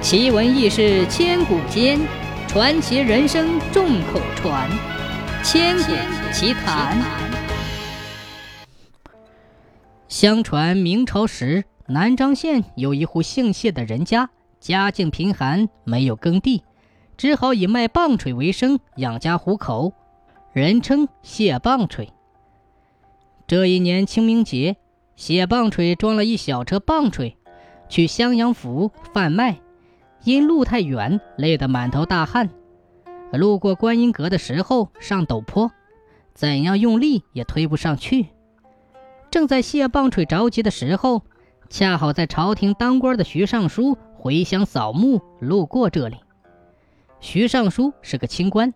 奇闻异事千古间，传奇人生众口传。千古奇谈。相传明朝时，南漳县有一户姓谢的人家，家境贫寒，没有耕地，只好以卖棒槌为生，养家糊口，人称谢棒槌。这一年清明节，谢棒槌装了一小车棒槌，去襄阳府贩卖。因路太远，累得满头大汗。路过观音阁的时候，上陡坡，怎样用力也推不上去。正在谢棒槌着急的时候，恰好在朝廷当官的徐尚书回乡扫墓，路过这里。徐尚书是个清官，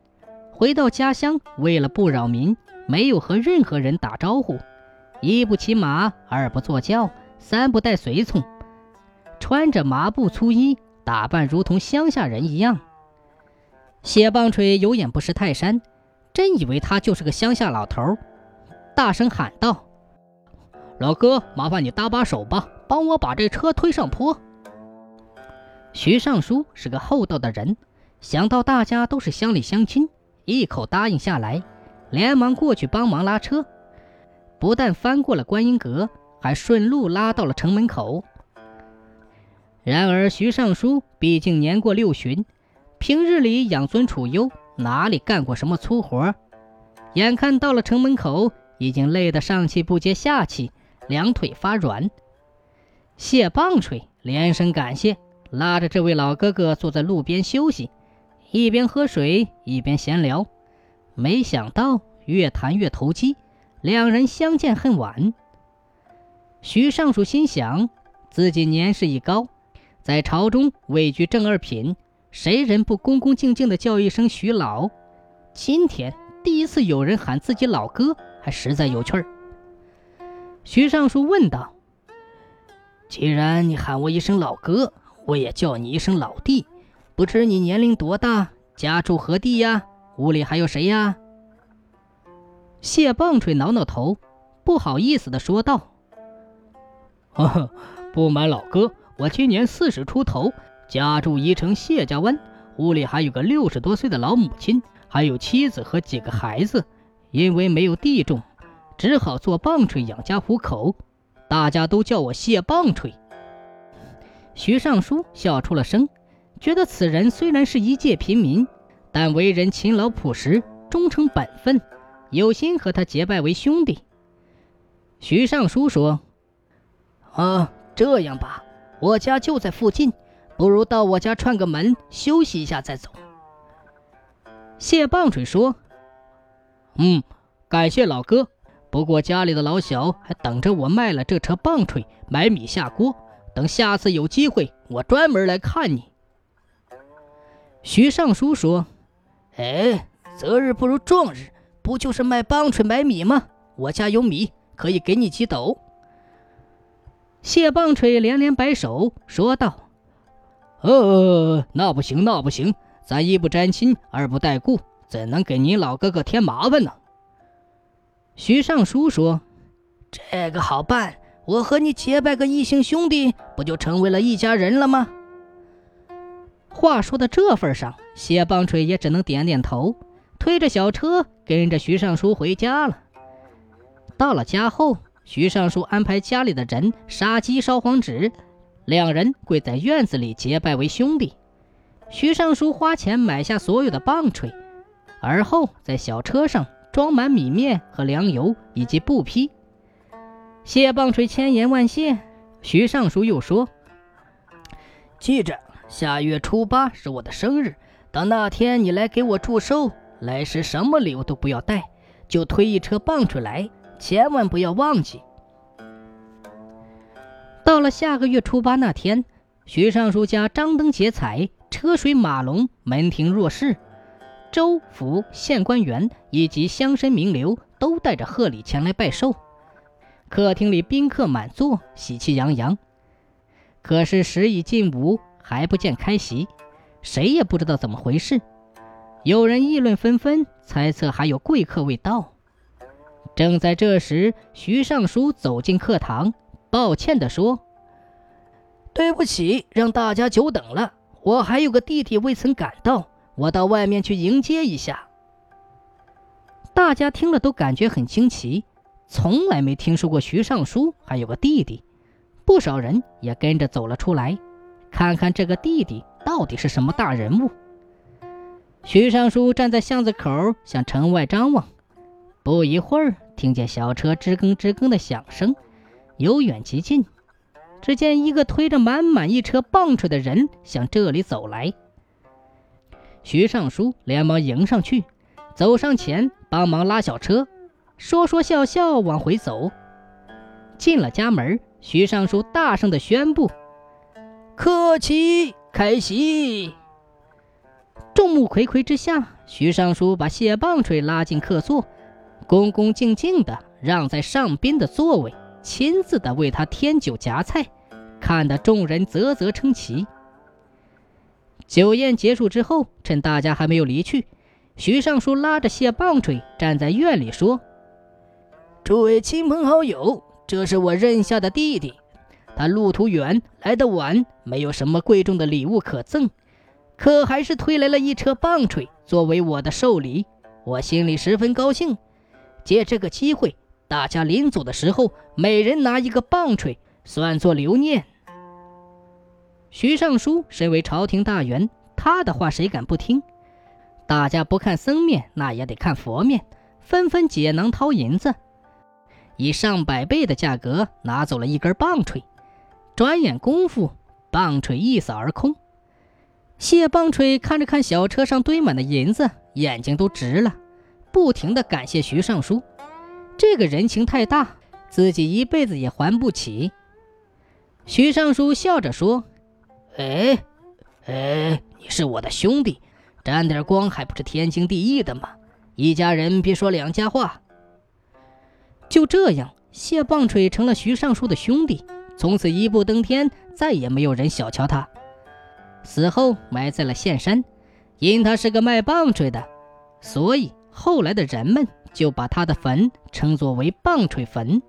回到家乡，为了不扰民，没有和任何人打招呼，一不骑马，二不坐轿，三不带随从，穿着麻布粗衣。打扮如同乡下人一样，谢棒槌有眼不识泰山，真以为他就是个乡下老头，大声喊道：“老哥，麻烦你搭把手吧，帮我把这车推上坡。”徐尚书是个厚道的人，想到大家都是乡里乡亲，一口答应下来，连忙过去帮忙拉车，不但翻过了观音阁，还顺路拉到了城门口。然而，徐尚书毕竟年过六旬，平日里养尊处优，哪里干过什么粗活？眼看到了城门口，已经累得上气不接下气，两腿发软。谢棒槌连声感谢，拉着这位老哥哥坐在路边休息，一边喝水一边闲聊。没想到越谈越投机，两人相见恨晚。徐尚书心想，自己年事已高。在朝中位居正二品，谁人不恭恭敬敬地叫一声徐老？今天第一次有人喊自己老哥，还实在有趣儿。徐尚书问道：“既然你喊我一声老哥，我也叫你一声老弟。不知你年龄多大，家住何地呀？屋里还有谁呀？”谢棒槌挠挠头，不好意思地说道：“呵呵，不瞒老哥。”我今年四十出头，家住宜城谢家湾，屋里还有个六十多岁的老母亲，还有妻子和几个孩子。因为没有地种，只好做棒槌养家糊口。大家都叫我谢棒槌。徐尚书笑出了声，觉得此人虽然是一介平民，但为人勤劳朴实，忠诚本分，有心和他结拜为兄弟。徐尚书说：“啊，这样吧。”我家就在附近，不如到我家串个门，休息一下再走。谢棒槌说：“嗯，感谢老哥，不过家里的老小还等着我卖了这车棒槌买米下锅。等下次有机会，我专门来看你。”徐尚书说：“哎，择日不如撞日，不就是卖棒槌买米吗？我家有米，可以给你几斗。”谢棒槌连连摆手，说道：“呃，那不行，那不行，咱一不沾亲，二不带故，怎能给您老哥哥添麻烦呢？”徐尚书说：“这个好办，我和你结拜个异姓兄弟，不就成为了一家人了吗？”话说到这份上，谢棒槌也只能点点头，推着小车跟着徐尚书回家了。到了家后。徐尚书安排家里的人杀鸡烧黄纸，两人跪在院子里结拜为兄弟。徐尚书花钱买下所有的棒槌，而后在小车上装满米面和粮油以及布匹。谢棒槌千言万谢。徐尚书又说：“记着，下月初八是我的生日，到那天你来给我祝寿，来时什么礼物都不要带，就推一车棒槌来。”千万不要忘记。到了下个月初八那天，徐尚书家张灯结彩，车水马龙，门庭若市，州府县官员以及乡绅名流都带着贺礼前来拜寿。客厅里宾客满座，喜气洋洋。可是时已近午，还不见开席，谁也不知道怎么回事。有人议论纷纷，猜测还有贵客未到。正在这时，徐尚书走进课堂，抱歉地说：“对不起，让大家久等了。我还有个弟弟未曾赶到，我到外面去迎接一下。”大家听了都感觉很惊奇，从来没听说过徐尚书还有个弟弟。不少人也跟着走了出来，看看这个弟弟到底是什么大人物。徐尚书站在巷子口，向城外张望。不一会儿，听见小车吱更吱更的响声，由远及近。只见一个推着满满一车棒槌的人向这里走来。徐尚书连忙迎上去，走上前帮忙拉小车，说说笑笑往回走。进了家门。徐尚书大声地宣布：“客气，开席。”众目睽睽之下，徐尚书把谢棒槌拉进客座，恭恭敬敬地让在上宾的座位，亲自的为他添酒夹菜，看得众人啧啧称奇。酒宴结束之后，趁大家还没有离去，徐尚书拉着谢棒槌站在院里说：“诸位亲朋好友。”这是我认下的弟弟，他路途远，来得晚，没有什么贵重的礼物可赠，可还是推来了一车棒槌作为我的寿礼，我心里十分高兴。借这个机会，大家临走的时候，每人拿一个棒槌，算作留念。徐尚书身为朝廷大员，他的话谁敢不听？大家不看僧面，那也得看佛面，纷纷解囊掏银子。以上百倍的价格拿走了一根棒槌，转眼功夫，棒槌一扫而空。谢棒槌看着看小车上堆满的银子，眼睛都直了，不停的感谢徐尚书，这个人情太大，自己一辈子也还不起。徐尚书笑着说：“哎，哎，你是我的兄弟，沾点光还不是天经地义的吗？一家人别说两家话。”就这样，谢棒槌成了徐尚书的兄弟，从此一步登天，再也没有人小瞧他。死后埋在了县山，因他是个卖棒槌的，所以后来的人们就把他的坟称作为棒槌坟。